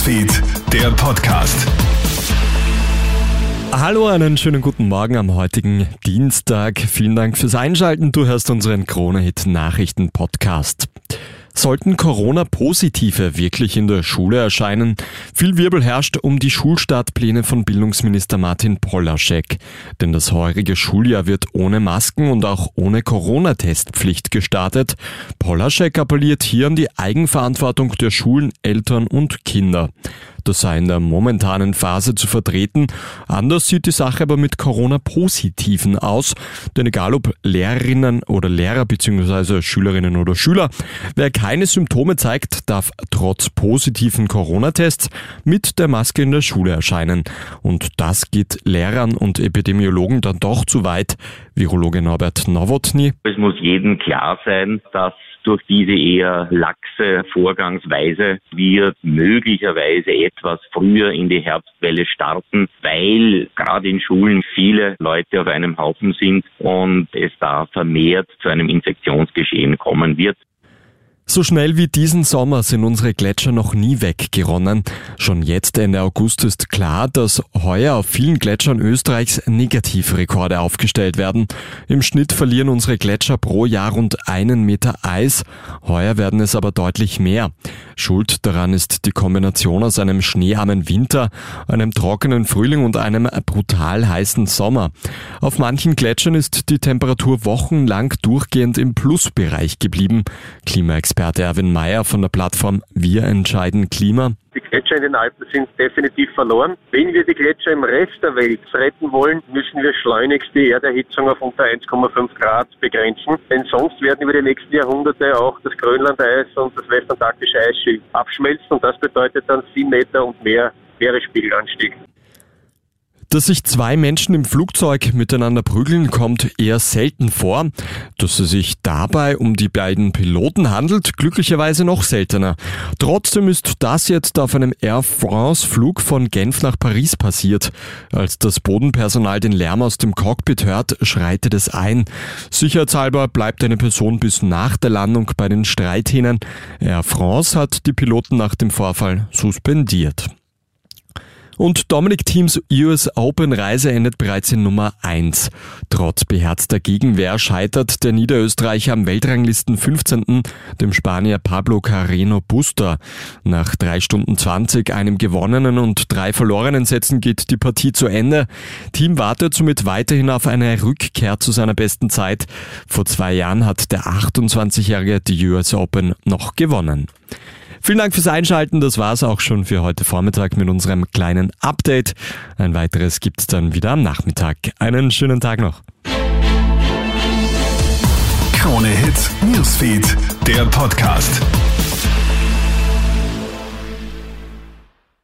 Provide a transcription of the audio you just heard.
Newsfeed, der Podcast. Hallo, einen schönen guten Morgen am heutigen Dienstag. Vielen Dank fürs Einschalten. Du hörst unseren Krone-Hit Nachrichten Podcast. Sollten Corona-Positive wirklich in der Schule erscheinen? Viel Wirbel herrscht um die Schulstartpläne von Bildungsminister Martin Polaschek. Denn das heurige Schuljahr wird ohne Masken und auch ohne Corona-Testpflicht gestartet. Polaschek appelliert hier an die Eigenverantwortung der Schulen, Eltern und Kinder. Das sei in der momentanen Phase zu vertreten. Anders sieht die Sache aber mit Corona-Positiven aus. Denn egal ob Lehrerinnen oder Lehrer bzw. Schülerinnen oder Schüler, wer keine Symptome zeigt, darf trotz positiven Corona-Tests mit der Maske in der Schule erscheinen. Und das geht Lehrern und Epidemiologen dann doch zu weit. Virologe Norbert Nowotny. Es muss jedem klar sein, dass durch diese eher laxe Vorgangsweise wir möglicherweise etwas früher in die Herbstwelle starten, weil gerade in Schulen viele Leute auf einem Haufen sind und es da vermehrt zu einem Infektionsgeschehen kommen wird. So schnell wie diesen Sommer sind unsere Gletscher noch nie weggeronnen. Schon jetzt Ende August ist klar, dass heuer auf vielen Gletschern Österreichs Negativrekorde aufgestellt werden. Im Schnitt verlieren unsere Gletscher pro Jahr rund einen Meter Eis. Heuer werden es aber deutlich mehr. Schuld daran ist die Kombination aus einem schneearmen Winter, einem trockenen Frühling und einem brutal heißen Sommer. Auf manchen Gletschern ist die Temperatur wochenlang durchgehend im Plusbereich geblieben. Klimaexperte Erwin Mayer von der Plattform Wir entscheiden Klima. Die Gletscher in den Alpen sind definitiv verloren. Wenn wir die Gletscher im Rest der Welt retten wollen, müssen wir schleunigst die Erderhitzung auf unter 1,5 Grad begrenzen. Denn sonst werden über die nächsten Jahrhunderte auch das Grönlandeis und das westantarktische Eisschild abschmelzen und das bedeutet dann 7 Meter und mehr Meeresspiegelanstieg. Dass sich zwei Menschen im Flugzeug miteinander prügeln, kommt eher selten vor. Dass es sich dabei um die beiden Piloten handelt, glücklicherweise noch seltener. Trotzdem ist das jetzt auf einem Air France Flug von Genf nach Paris passiert. Als das Bodenpersonal den Lärm aus dem Cockpit hört, schreitet es ein. Sicherheitshalber bleibt eine Person bis nach der Landung bei den Streithähnen. Air France hat die Piloten nach dem Vorfall suspendiert. Und Dominic Teams US Open Reise endet bereits in Nummer 1. Trotz beherzter Gegenwehr scheitert der Niederösterreicher am Weltranglisten 15. dem Spanier Pablo Carreno Busta. Nach drei Stunden 20, einem gewonnenen und drei verlorenen Sätzen geht die Partie zu Ende. Team wartet somit weiterhin auf eine Rückkehr zu seiner besten Zeit. Vor zwei Jahren hat der 28-Jährige die US Open noch gewonnen. Vielen Dank fürs Einschalten. Das war's auch schon für heute Vormittag mit unserem kleinen Update. Ein weiteres gibt's dann wieder am Nachmittag. Einen schönen Tag noch. Krone Hits, Newsfeed, der Podcast.